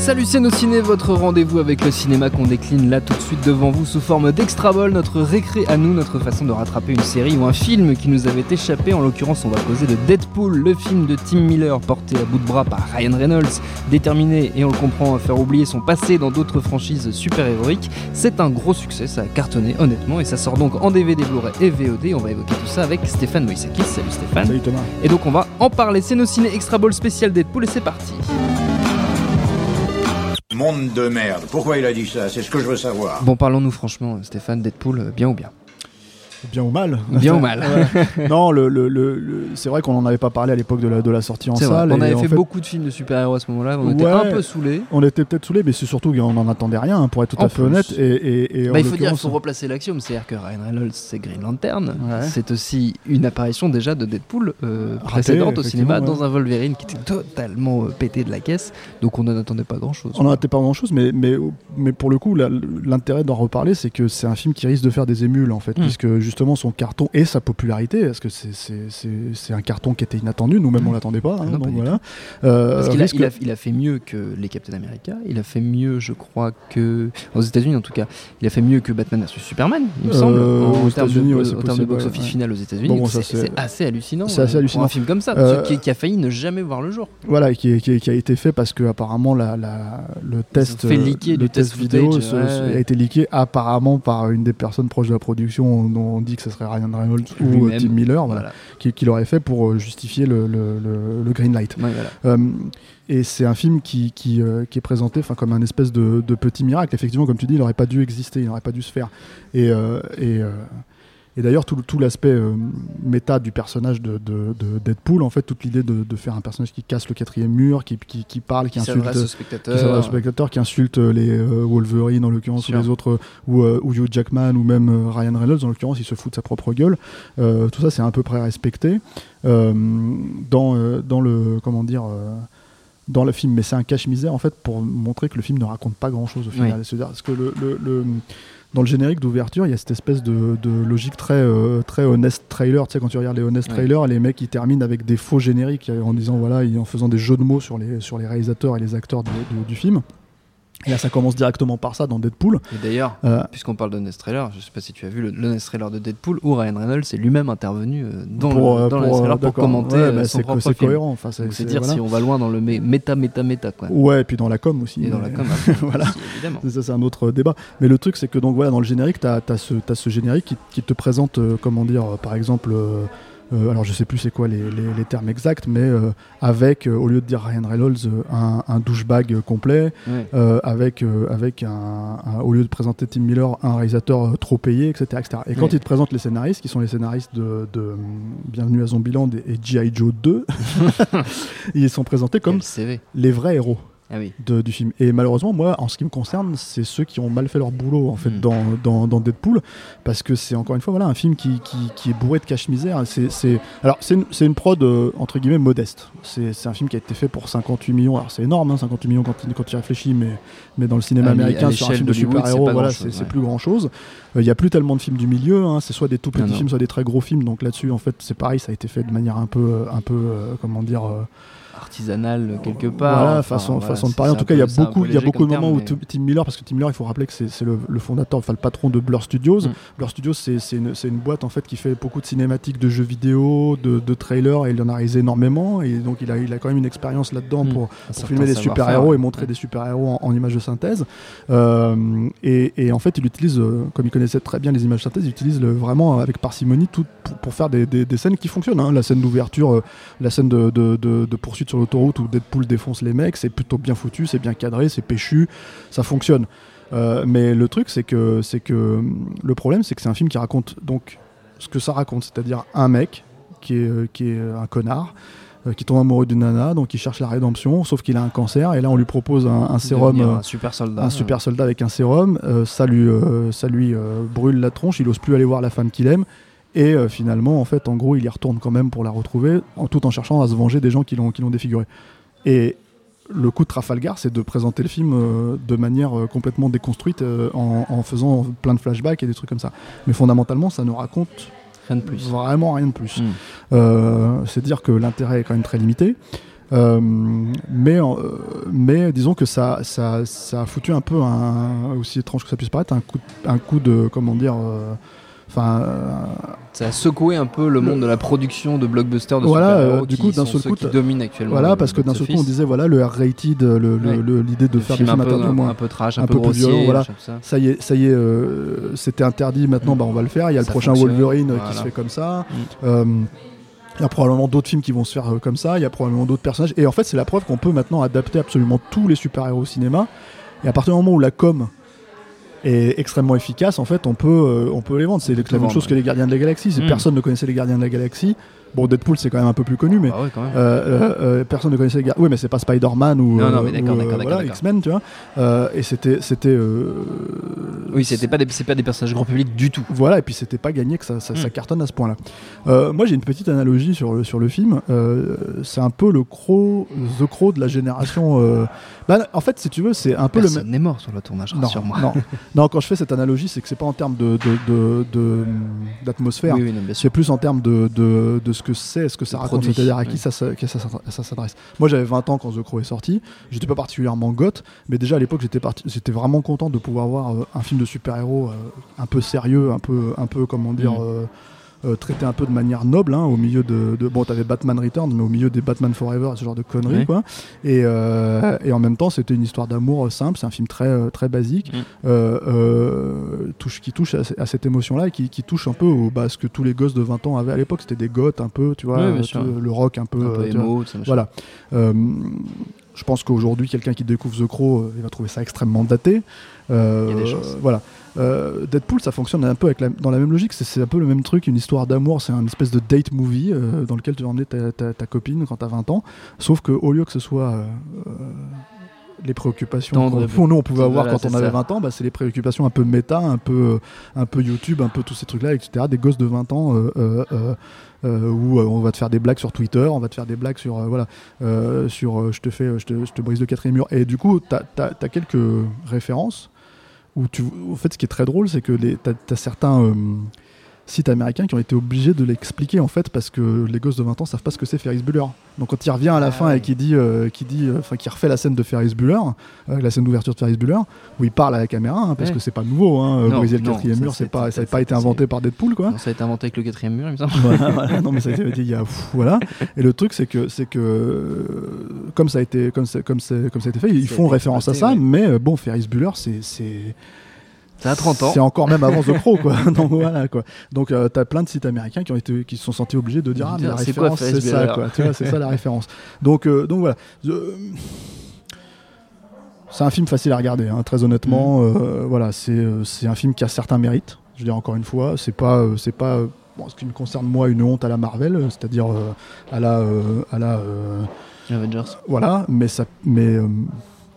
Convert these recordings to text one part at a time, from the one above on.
Salut c'est nos ciné, votre rendez-vous avec le cinéma qu'on décline là tout de suite devant vous sous forme d'extra ball, notre récré à nous, notre façon de rattraper une série ou un film qui nous avait échappé. En l'occurrence, on va causer de Deadpool, le film de Tim Miller porté à bout de bras par Ryan Reynolds, déterminé et on le comprend à faire oublier son passé dans d'autres franchises super-héroïques. C'est un gros succès, ça a cartonné honnêtement et ça sort donc en DVD, Blu-ray et VOD. On va évoquer tout ça avec Stéphane Moïsakis. Salut Stéphane. Salut Thomas. Et donc on va en parler. C'est nos ciné extra ball spécial Deadpool et c'est parti. Monde de merde. Pourquoi il a dit ça? C'est ce que je veux savoir. Bon, parlons-nous franchement, Stéphane, Deadpool, euh, bien ou bien? Bien ou mal Bien ou mal. Ouais. Non, le, le- le- le- c'est vrai qu'on n'en avait pas parlé à l'époque de la, de la sortie en salle. On avait en fait, beaucoup de films de super-héros à ce moment-là, on était un peu saoulés. On était peut-être saoulés, mais c'est surtout qu'on n'en attendait rien, hein, pour être tout En à fait plus. honnête. Et, et- et en Bah, il faut dire, il l'occurrence- faut replacer l'axiome, c'est-à-dire que Ryan Reynolds, c'est Green Lantern. Ouais. C'est aussi une apparition déjà de Deadpool euh, Raté, précédente au cinéma dans un Wolverine qui était totalement euh, pété de la caisse, donc on n'en attendait pas grand-chose. On n'en attendait pas grand chose, mais, mais, mais pour le coup, l'intérêt d'en reparler, c'est que c'est un film qui risque de faire des émules, en fait, Mm. puisque justement son carton et sa popularité, parce que c'est- un carton qui était inattendu, nous-mêmes on l'attendait pas, hein. Non, donc voilà. Euh, Parce qu'il a, risque- il a- il a fait mieux que les Captain America, il a fait mieux, je crois, que. aux États-Unis en tout cas, il a fait mieux que Batman vs Superman, il me Euh, semble, en, aux termes de, États-Unis, ouais, de box-office ouais, final aux États-Unis. Bon, bon, c'est assez hallucinant. c'est assez euh, hallucinant. Pour un film comme ça, Euh, qui, qui a failli ne jamais voir le jour. Voilà, qui, qui- qui a été fait parce que apparemment la, la- le test, euh, le du test vidéo a été leaké apparemment par une des personnes proches de la production dont on dit que ce serait Ryan Reynolds ou euh. Tim Miller, voilà, Voilà. qui, qui l'aurait fait pour euh, justifier le, le- le- le green light. Ouais, voilà. Euh, et c'est un film qui, qui, qui est présenté comme un espèce de, de petit miracle. Effectivement, comme tu dis, il n'aurait pas dû exister, il n'aurait pas dû se faire. Et, et, et d'ailleurs, tout, tout l'aspect euh, méta du personnage de, de- de Deadpool, en fait, toute l'idée de, de faire un personnage qui casse le quatrième mur, qui, qui, qui parle, qui, Qui insulte. s'adresse aux spectateurs, qui insulte euh, les euh, Wolverine en l'occurrence, ou les autres, euh, ou, euh, ou Hugh Jackman, ou même Ryan Reynolds en l'occurrence, il se fout de sa propre gueule. Tout ça, c'est à peu près respecté dans, dans le comment dire. dans le film, mais c'est un cache-misère en fait pour montrer que le film ne raconte pas grand-chose au final. Oui. C'est-à-dire que le, le- le- dans le générique d'ouverture, il y a cette espèce de, de logique très euh, très honest trailer. Tu sais, quand tu regardes les honest trailers, les mecs ils terminent avec des faux génériques en disant voilà, en faisant des jeux de mots sur les sur les réalisateurs et les acteurs du, du- du film. Et là, ça commence directement par ça dans Deadpool. Et d'ailleurs, Euh, puisqu'on parle d'Honest Trailer, je sais pas si tu as vu le l'Honest Trailer de Deadpool où Ryan Reynolds est lui-même intervenu euh, dans pour, le euh, dans pour, l'Honest euh, Trailer pour commenter Ouais, euh, bah, son c'est propre c'est cohérent. Enfin, c'est dire voilà. si on va loin dans le mé- méta méta méta quoi. Ouais, et puis dans la com aussi. Et dans la com, hein, Voilà. aussi, évidemment. Ça, c'est un autre débat. Mais le truc, c'est que donc voilà, dans le générique, tu as, ce, t'as ce générique qui, qui te présente, euh, comment dire, euh, par exemple, euh, alors je sais plus c'est quoi les, les- les termes exacts, mais euh, avec, euh, au lieu de dire Ryan Reynolds, un, un douchebag complet, Ouais. avec, avec un, un- au lieu de présenter Tim Miller, un réalisateur trop payé, etc. etc. Et quand il te présente les scénaristes, qui sont les scénaristes de, de, euh, Bienvenue à Zombieland et, et G.I. Joe 2, ils sont présentés comme les vrais héros Ah oui. de- du film. Et malheureusement, moi, en ce qui me concerne, c'est ceux qui ont mal fait leur boulot en fait Mm. dans, dans, dans Deadpool, parce que c'est encore une fois voilà un film qui, qui, qui est bourré de cache-misère. C'est, c'est- alors c'est une, c'est une prod euh, entre guillemets modeste. C'est, c'est un film qui a été fait pour 58 millions. Alors c'est énorme, hein, 58 millions quand, quand tu y réfléchis, mais, mais dans le cinéma l'é- américain sur un film de super-héros, voilà, c'est, c'est ouais. plus grand chose. Il n'y a plus tellement de films du milieu. hein, c'est soit des tout petits Non, non. films, soit des très gros films. Donc là-dessus, en fait, c'est pareil. Ça a été fait de manière un peu, euh, un peu, euh, comment dire. Euh, Artisanal quelque part. voilà, Enfin, façon, voilà, de parler. En tout cas, il y a beaucoup, il y a beaucoup de moments où Tim Miller, parce que Tim Miller, il faut rappeler que c'est le, le fondateur, enfin le patron de Blur Studios. Mm. Blur Studios, c'est une, une boîte en fait qui fait beaucoup de cinématiques, de jeux vidéo, de, de trailers, et il en a réalisé énormément. Et donc, il a, il a quand même une expérience là-dedans Mm. pour, filmer des super-héros et montrer Ouais. des super-héros en, en images de synthèse. Euh, et, et en fait, il utilise, euh, comme il connaissait très bien les images de synthèse, il utilise le, vraiment avec parcimonie tout pour, pour faire des, des- des scènes qui fonctionnent. hein. La scène d'ouverture, euh, la scène de, de, de, de poursuite sur l'autoroute où Deadpool défonce les mecs, c'est plutôt bien foutu, c'est bien cadré, c'est péchu, ça fonctionne. Euh, mais le truc, c'est que, c'est que le problème, c'est que c'est un film qui raconte donc ce que ça raconte, c'est-à-dire un mec qui est, euh, qui est un connard, euh, qui tombe amoureux d'une nana, donc il cherche la rédemption, sauf qu'il a un cancer, et là on lui propose un, un sérum, euh, un super soldat. un super soldat avec un sérum, euh, ça lui, euh, ça lui euh, brûle la tronche, il ose plus aller voir la femme qu'il aime, et euh, finalement, en fait, en gros, il y retourne quand même pour la retrouver, en, tout en cherchant à se venger des gens qui l'ont qui l'ont défiguré. Et le coup de Trafalgar, c'est de présenter le film euh, de manière euh, complètement déconstruite, en, en faisant plein de flashbacks et des trucs comme ça. Mais fondamentalement, ça ne raconte Rien de plus. vraiment rien de plus. Mm. Euh, c'est dire que l'intérêt est quand même très limité. Euh, mais, euh, mais disons que ça, ça, ça a foutu un peu un, aussi étrange que ça puisse paraître, un coup, de- un coup de comment dire, euh, enfin, euh, Ça a secoué un peu le monde de la production de blockbusters de Voilà, euh, du qui coup, d'un sont seul ceux coup, qui t'as- dominent actuellement. voilà, parce que d'un seul coup on disait voilà le R-rated, le- l'idée de faire des film films un peu, un, peu trash, un, peu, plus voilà. ça. Y est, ça y est, euh, c'était interdit. Maintenant, bah, on va le faire. Il y a le prochain Wolverine euh, qui se fait comme ça. Mm. Euh, il y a probablement d'autres films qui vont se faire euh, comme ça. Il y a probablement d'autres personnages. Et en fait, c'est la preuve qu'on peut maintenant adapter absolument tous les super-héros au cinéma. Et à partir du moment où la com est extrêmement efficace, en fait, on peut, euh, on peut les vendre. C'est la même chose que les Gardiens de la Galaxie. Si Mm. Personne ne connaissait les Gardiens de la Galaxie. Bon, Deadpool, c'est quand même un peu plus connu, mais. Ouais, quand même. Euh, euh, euh, personne ne connaissait les gars. Oui, mais c'est pas Spider-Man ou, Non, non, mais ou, voilà, X-Men, tu vois. Euh, et c'était, c'était. oui, c'était pas des, c'est pas des personnages grand public du tout. Voilà, et puis c'était pas gagné que ça, ça, ça Mm. cartonne à ce point-là. Moi, j'ai une petite analogie sur le, sur le film. C'est un peu le croc, The Crow de la génération. bah, en fait, si tu veux, c'est un peu le même. N'est mort sur le tournage, Non, rassure-moi. non, non, quand je fais cette analogie, c'est que c'est pas en termes de, de, de- de- d'atmosphère. Oui, oui. C'est plus en termes de, de ce que c'est, ce que ça Le raconte, c'est-à-dire à qui ça, s'adresse. Moi j'avais 20 ans quand The Crow est sorti, j'étais pas particulièrement goth, mais déjà à l'époque j'étais, vraiment content de pouvoir voir euh, un film de super-héros euh, un peu sérieux, un peu, un peu comment dire, Mm. Euh, traité un peu de manière noble, hein, au milieu de, de- Bon, t'avais Batman Returns, mais au milieu des Batman Forever, ce genre de conneries, quoi. Et, euh, et en même temps, c'était une histoire d'amour euh, simple, c'est un film très, très basique, Mm. euh, touche, qui touche à, à cette émotion-là et qui, qui touche un peu au, bah, ce que tous les gosses de 20 ans avaient à l'époque. C'était des goths un peu, tu vois, tu- le rock un peu. Un peu vois. émo, machin. Voilà. Je pense qu'aujourd'hui, quelqu'un qui découvre The Crow, euh, il va trouver ça extrêmement daté. Euh, Il y a des chances. Voilà. Euh, Deadpool, ça fonctionne un peu avec la- dans la même logique. C'est- un peu le même truc, une histoire d'amour. C'est un espèce de date movie euh, dans lequel tu vas emmener ta, ta- ta copine quand t'as 20 ans. Sauf que au lieu que ce soit les préoccupations qu'on nous on pouvait avoir quand on avait ça. 20 ans, bah, c'est les préoccupations un peu méta, un peu, un peu YouTube, un peu tous ces trucs-là, etc. Des gosses de 20 ans euh, euh, euh, euh, où euh, on va te faire des blagues sur Twitter, on va te faire des blagues sur, euh, voilà, euh, sur euh, je te fais, je te, je te brise le quatrième mur. Et du coup, tu as, quelques références où tu, en fait, ce qui est très drôle, c'est que tu as, certains euh, sites américains qui ont été obligés de l'expliquer en fait parce que les gosses de 20 ans savent pas ce que c'est Ferris Bueller. Donc quand il revient à la Ah fin et qui dit, euh, qui dit, euh, enfin qui refait la scène de Ferris Bueller, euh, la scène d'ouverture de Ferris Bueller, où il parle à la caméra, hein, parce Ouais. que c'est pas nouveau, hein, Non, briser le quatrième mur, c'est pas, ça, n'a pas été inventé par Deadpool quoi. Non, ça a été inventé avec le quatrième mur, il me semble. Voilà, voilà. non mais ça a été dit il y a pff, voilà et le truc c'est que c'est que euh, comme ça a été comme c'est comme c'est comme ça a été fait ils font référence à ça ouais. mais bon Ferris Bueller c'est c'est Ça a 30 ans. c'est encore même avant The Crow quoi. Donc voilà quoi. Donc euh, t'as plein de sites américains qui ont été qui se sont sentis obligés de dire ah mais la référence c'est ça Bueller quoi. Tu vois c'est ça la référence. Donc euh, donc voilà. Je- c'est un film facile à regarder hein, très honnêtement. Mm. euh, voilà c'est euh, un film qui a certains mérites je veux dire encore une fois. C'est pas euh, c'est pas euh, bon, ce qui me concerne moi une honte à la Marvel euh, c'est-à-dire euh, à la euh, à la euh, Avengers. voilà mais ça mais euh,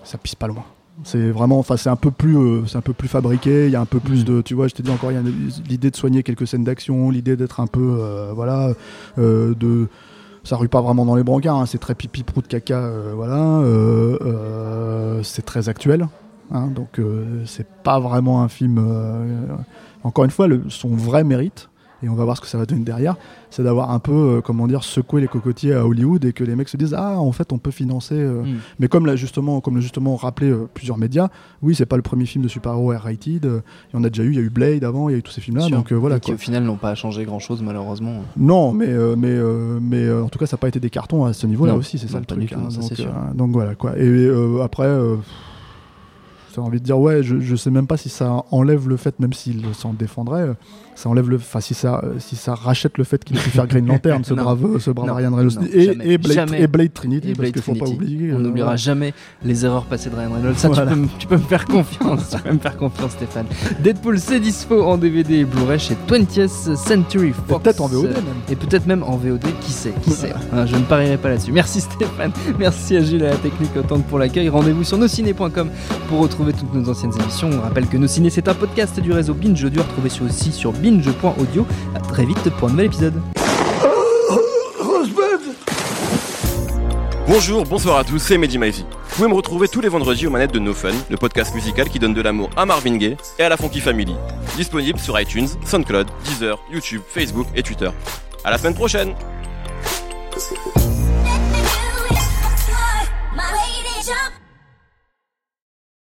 ça pisse pas loin c'est vraiment enfin c'est un peu plus euh, c'est un peu plus fabriqué il y a un peu plus Mm. de tu vois je t'ai dit encore il y a l'idée de soigner quelques scènes d'action l'idée d'être un peu euh, voilà euh, de ça rue pas vraiment dans les brancards hein, c'est très pipi prout caca voilà c'est très actuel hein, donc c'est pas vraiment un film encore une fois le, son vrai mérite et on va voir ce que ça va donner derrière, c'est d'avoir un peu, euh, comment dire, secoué les cocotiers à Hollywood et que les mecs se disent ah en fait on peut financer. euh, Mm. Mais comme justement, comme justement rappelé euh, plusieurs médias, oui c'est pas le premier film de super-héros R-rated. Il y en a déjà eu, il y a eu Blade avant, il y a eu tous ces films-là, Sûr. donc voilà. Et qui au final n'ont pas changé grand chose malheureusement. Non, mais mais mais en tout cas ça n'a pas été des cartons à ce niveau-là Non, aussi, c'est ça le truc. tout, hein, donc, donc voilà quoi. Et après. T'as envie de dire ouais, je, je sais même pas si ça enlève le fait, même s'il s'en défendrait, euh, ça enlève le, enfin si ça, euh, si ça rachète le fait qu'il ait pu faire Green Lantern, ce Non. brave, ce brave Non. Ryan Reynolds, Non, et, et Blade, et Blade Trinity, Et parce Blade qu'il faut pas oublier. On euh, n'oubliera jamais les erreurs passées de Ryan Reynolds. Ça, Voilà. tu, peux, me- tu peux me faire confiance. tu peux me faire confiance, Stéphane. Deadpool, c'est dispo en DVD et Blu-ray chez 20th Century Fox. Peut-être en VOD même. Et peut-être même en VOD, qui sait, qui sait. Hein, je ne parierai pas là-dessus. Merci Stéphane, merci à Gilles à la technique autant pour l'accueil. Rendez-vous sur nosciné.com pour retrouver toutes nos anciennes émissions. On rappelle que Nos Ciné c'est un podcast du réseau Binge Audio, retrouvé aussi sur binge.audio. À très vite pour un nouvel épisode. Bonjour, bonsoir à tous, c'est Mehdi Maizy. Vous pouvez me retrouver tous les vendredis aux manettes de No Fun, le podcast musical qui donne de l'amour à Marvin Gaye et à la Funky Family. Disponible sur iTunes, SoundCloud, Deezer, YouTube, Facebook et Twitter. À la semaine prochaine